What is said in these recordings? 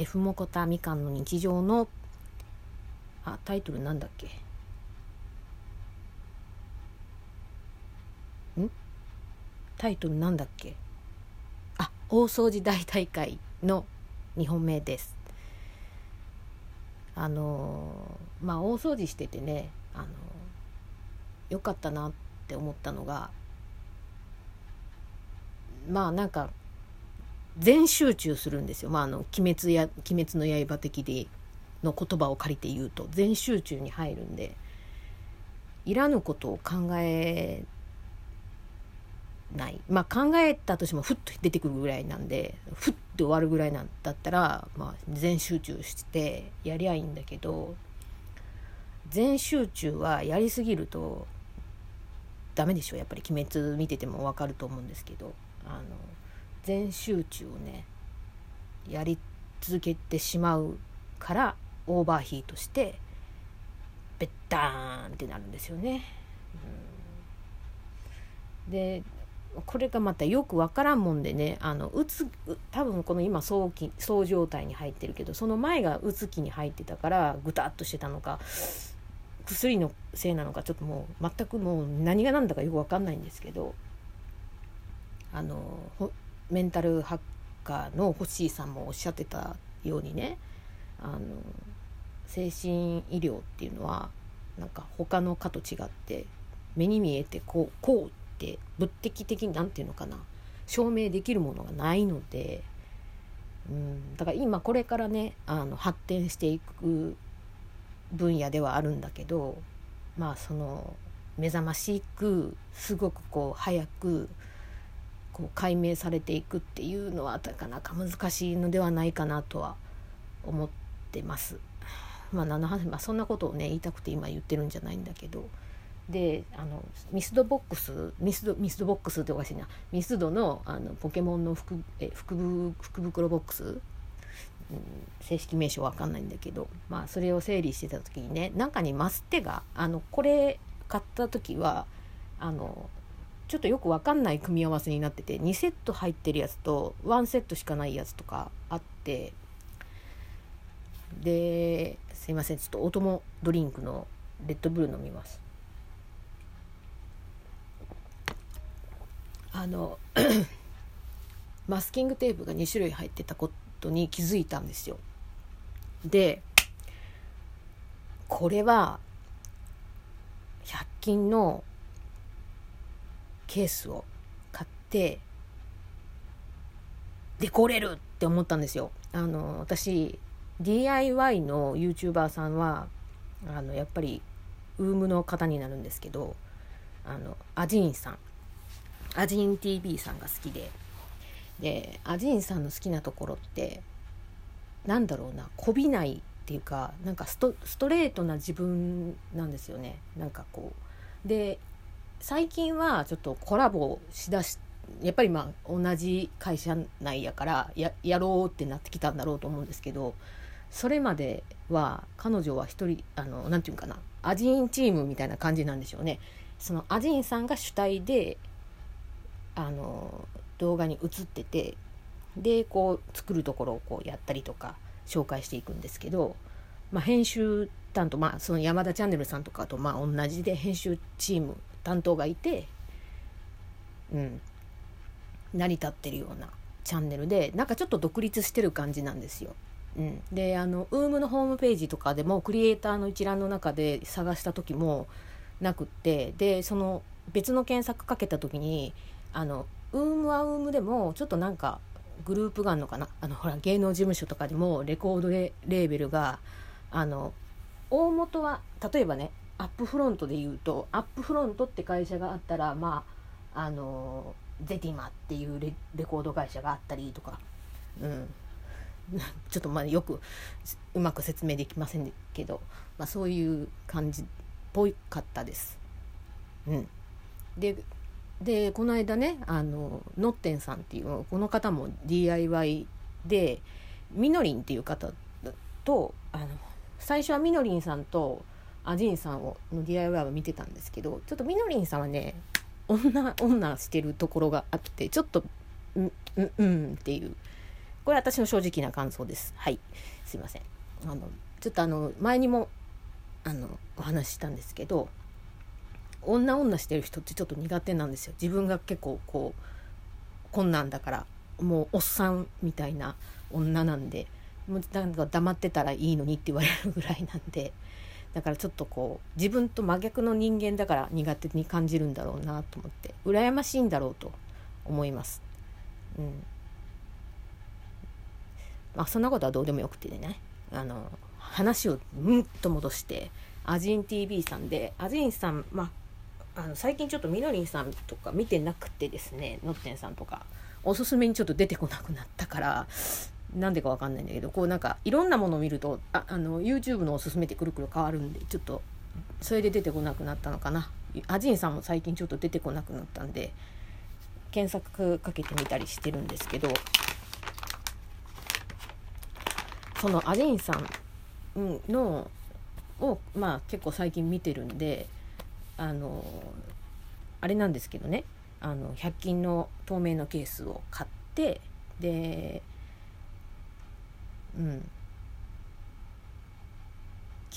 F モコタみかんの日常のあタイトルなんだっけ？ん？タイトルなんだっけ？あ大掃除大大会の2本目です。あのまあ大掃除しててねあのよかったなって思ったのがまあなんか全集中するんですよ。まあ、あの鬼滅や「鬼滅の刃」的での言葉を借りて言うと。全集中に入るんで。いらぬことを考えない。まあ考えたとしてもふっと出てくるぐらいなんでふっと終わるぐらいなんだったら、まあ、全集中してやりゃいいんだけど全集中はやりすぎるとダメでしょ。やっぱり「鬼滅」見てても分かると思うんですけど。あの全集中をねやり続けてしまうからオーバーヒートしてベッターンってなるんですよね。うん、でこれがまたよく分からんもんでねあのうつ多分この今早期そう状態に入ってるけどその前がうつ期に入ってたからぐたっとしてたのか薬のせいなのかちょっともう全くもう何が何だかよく分かんないんですけどあのメンタルハッカーの星さんもおっしゃってたようにねあの精神医療っていうのはなんか他の科と違って目に見えてこうこうって物的的に何て言うのかな証明できるものがないので、うん、だから今これからねあの発展していく分野ではあるんだけどまあその目覚ましくすごくこう早くこう解明されていくっていうのはなかなか難しいのではないかなとは思ってます。まあ、何の話、まあ、そんなことをね言いたくて今言ってるんじゃないんだけど。であのミスドボックスミスドミスドボックスっておかしいな。ミスドのあのポケモンの福え福福袋ボックス、うん、正式名称わかんないんだけど、まあ、それを整理してた時にね中にマステがあのこれ買った時はあのちょっとよく分かんない組み合わせになってて2セット入ってるやつと1セットしかないやつとかあってですいませんちょっとオートモドリンクのレッドブル飲みます。あの マスキングテープが2種類入ってたことに気づいたんですよ。でこれは100均のケースを買ってデコれるって思ったんですよ。あの私 DIY の YouTuber さんはあのやっぱりウームの方になるんですけどあのアジンさん。アジン TV さんが好きで。でアジンさんの好きなところってなんだろうなこびないっていうかなんかストレートな自分なんですよね。なんかこう。で最近はちょっとコラボしだしやっぱりまあ同じ会社内やからややろうってなってきたんだろうと思うんですけどそれまでは彼女は一人あのなんていうかなアジンチームみたいな感じなんでしょうね。そのアジンさんが主体であの動画に映っててでこう作るところをこうやったりとか紹介していくんですけど、まあ、編集担当まあその山田チャンネルさんとかとまあ同じで編集チーム担当がいて、うん、成り立ってるようなチャンネルでなんかちょっと独立してる感じなんですよ。うん、であの UM のホームページとかでもクリエイターの一覧の中で探した時もなくってでその別の検索かけた時にあの UM は UM でもちょっとなんかグループがあるのかな？あのほら芸能事務所とかでもレコードレーベルがあの大元は例えばねアップフロントで言うとアップフロントって会社があったらまああのゼティマっていうレレコード会社があったりとか、うん、ちょっとまあよくうまく説明できませんけど、まあ、そういう感じっぽいかったです。うん、ででこの間ねあののってんさんっていうこの方も DIY でみのりんっていう方とあの最初はみのりんさんとアジンさんをの DIY を見てたんですけどちょっとみのりんさんはね女女してるところがあってちょっとうんうんうんっていう。これ私の正直な感想です。はい。すいません。あのちょっとあの前にもあのお話ししたんですけど女女してる人ってちょっと苦手なんですよ。自分が結構こう困難だからもうおっさんみたいな女なんでもうなんか黙ってたらいいのにって言われるぐらいなんで。だからちょっとこう自分と真逆の人間だから苦手に感じるんだろうなと思って羨ましいんだろうと思います。うん。まあそんなことはどうでもよくてね。あの話をうんと戻してアジン TV さんでアジンさんまああの最近ちょっとみのりんさんとか見てなくてですねのってんさんとか。おすすめにちょっと出てこなくなったからなんでかわかんないんだけどこうなんかいろんなものを見るとああの YouTube のおすすめってくるくる変わるんでちょっとそれで出てこなくなったのかな。アジンさんも最近ちょっと出てこなくなったんで検索かけてみたりしてるんですけどそのアジンさんのをまあ結構最近見てるんであのあれなんですけどね。あの100均の透明のケースを買ってでうん「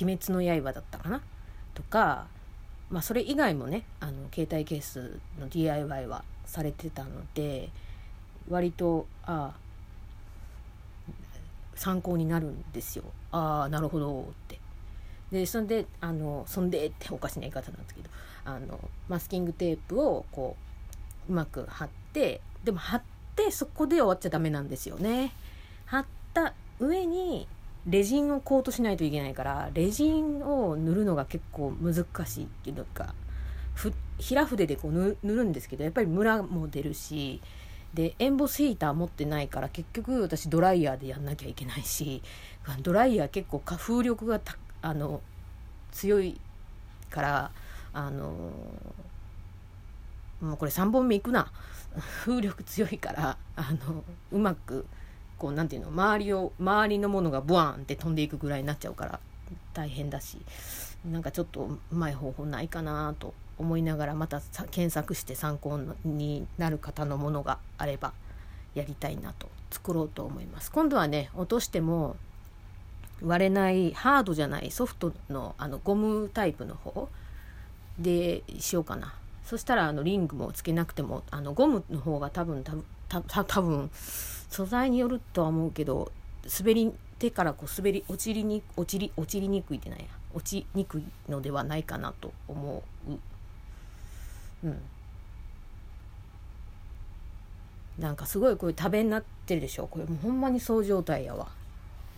鬼滅の刃」だったかな？とか、まあ、それ以外もねあの携帯ケースの DIY はされてたので割とああ参考になるんですよ。ああなるほどってでそんであのそんでっておかしな言い方なんですけどあのマスキングテープをこううまく貼ってでも貼ってそこで終わっちゃダメなんですよね。貼った上にレジンをコートしないといけないからレジンを塗るのが結構難しいっていうか平筆でこう塗るんですけどやっぱりムラも出るしでエンボスヒーター持ってないから結局私ドライヤーでやんなきゃいけないしドライヤー結構風力があの強いからあのもうこれ3本目いくな。風力強いからあのうまくこうなんていうの周りを周りのものがブワーンって飛んでいくぐらいになっちゃうから大変だしなんかちょっとうまい方法ないかなと思いながらまた検索して参考になる方のものがあればやりたいなと作ろうと思います。今度はね落としても割れないハードじゃないソフトのあのゴムタイプの方でしようかな。そしたらあのリングもつけなくてもあのゴムの方が多分多分多分素材によるとは思うけど滑り手からこう滑り落ちりに落ちり落ちりにくいってなんや。落ちにくいのではないかなと思う。うん。なんかすごいこれ食べになってるでしょ。これもうほんまにそう状態やわ。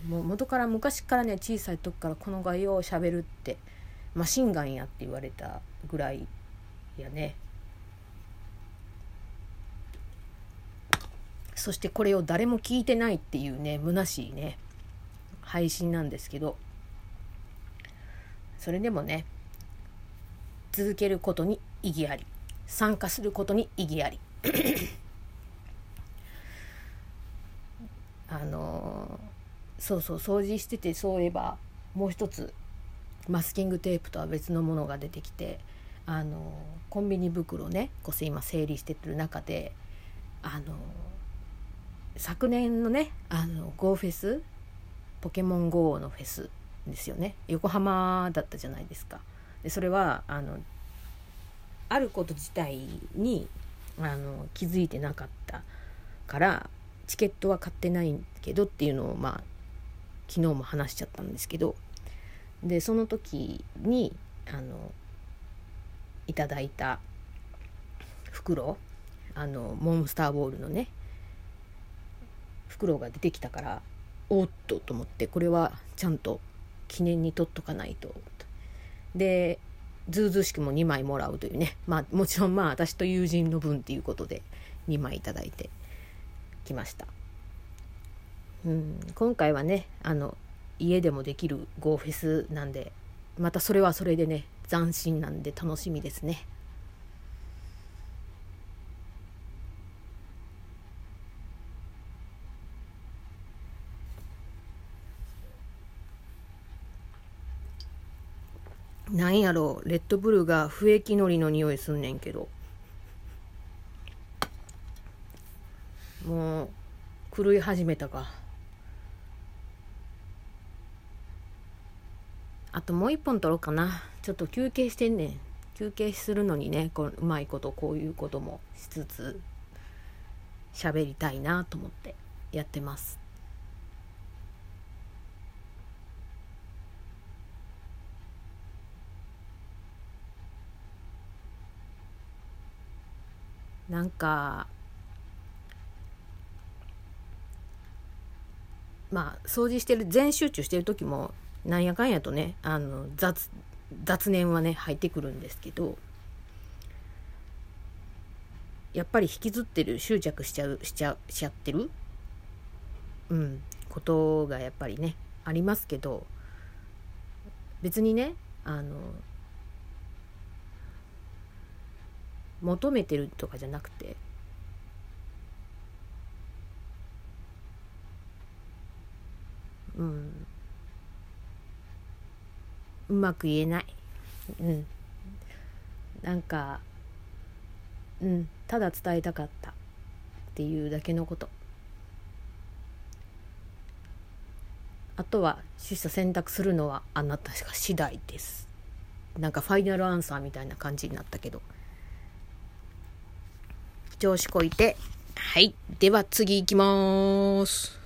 もう元から昔からね小さい時からこの概要をしゃべるってマシンガンやって言われたぐらいやね。そしてこれを誰も聞いてないっていうね虚しいね配信なんですけど。それでもね続けることに意義あり参加することに意義あり。あのそうそう掃除しててそういえばもう一つマスキングテープとは別のものが出てきてあのコンビニ袋ねこう今整理してる中であの昨年のねあの GO フェスポケモン GO のフェスですよね。横浜だったじゃないですか。でそれはあのあること自体にあの気づいてなかったからチケットは買ってないけどっていうのをまあ昨日も話しちゃったんですけど。でその時にあのいただいた袋あのモンスターボールのね袋が出てきたからおっとと思ってこれはちゃんと記念に取っとかないとでずうずうしくも2枚もらうというね。まあもちろんまあ私と友人の分っていうことで2枚いただいてきました。うん今回はねあの家でもできる GO フェスなんでまたそれはそれでね斬新なんで楽しみですね。なんやろレッドブルが不液のりの匂いすんねんけど。もう狂い始めたか。あともう一本取ろうかな。ちょっと休憩してんねん。休憩するのにねこううまいことこういうこともしつつ喋りたいなと思ってやってます。なんかまあ掃除してる全集中してる時もなんやかんやとねあの雑雑念はね入ってくるんですけどやっぱり引きずってる執着しちゃうしちゃしちゃってるうんことがやっぱりねありますけど別にねあの求めてるとかじゃなくて。うん。うまく言えない。うん。なんかうん。ただ伝えたかったっていうだけのこと。あとは取捨選択するのはあなたしか次第です。なんかファイナルアンサーみたいな感じになったけど。調子こいて。はい。では次行きます。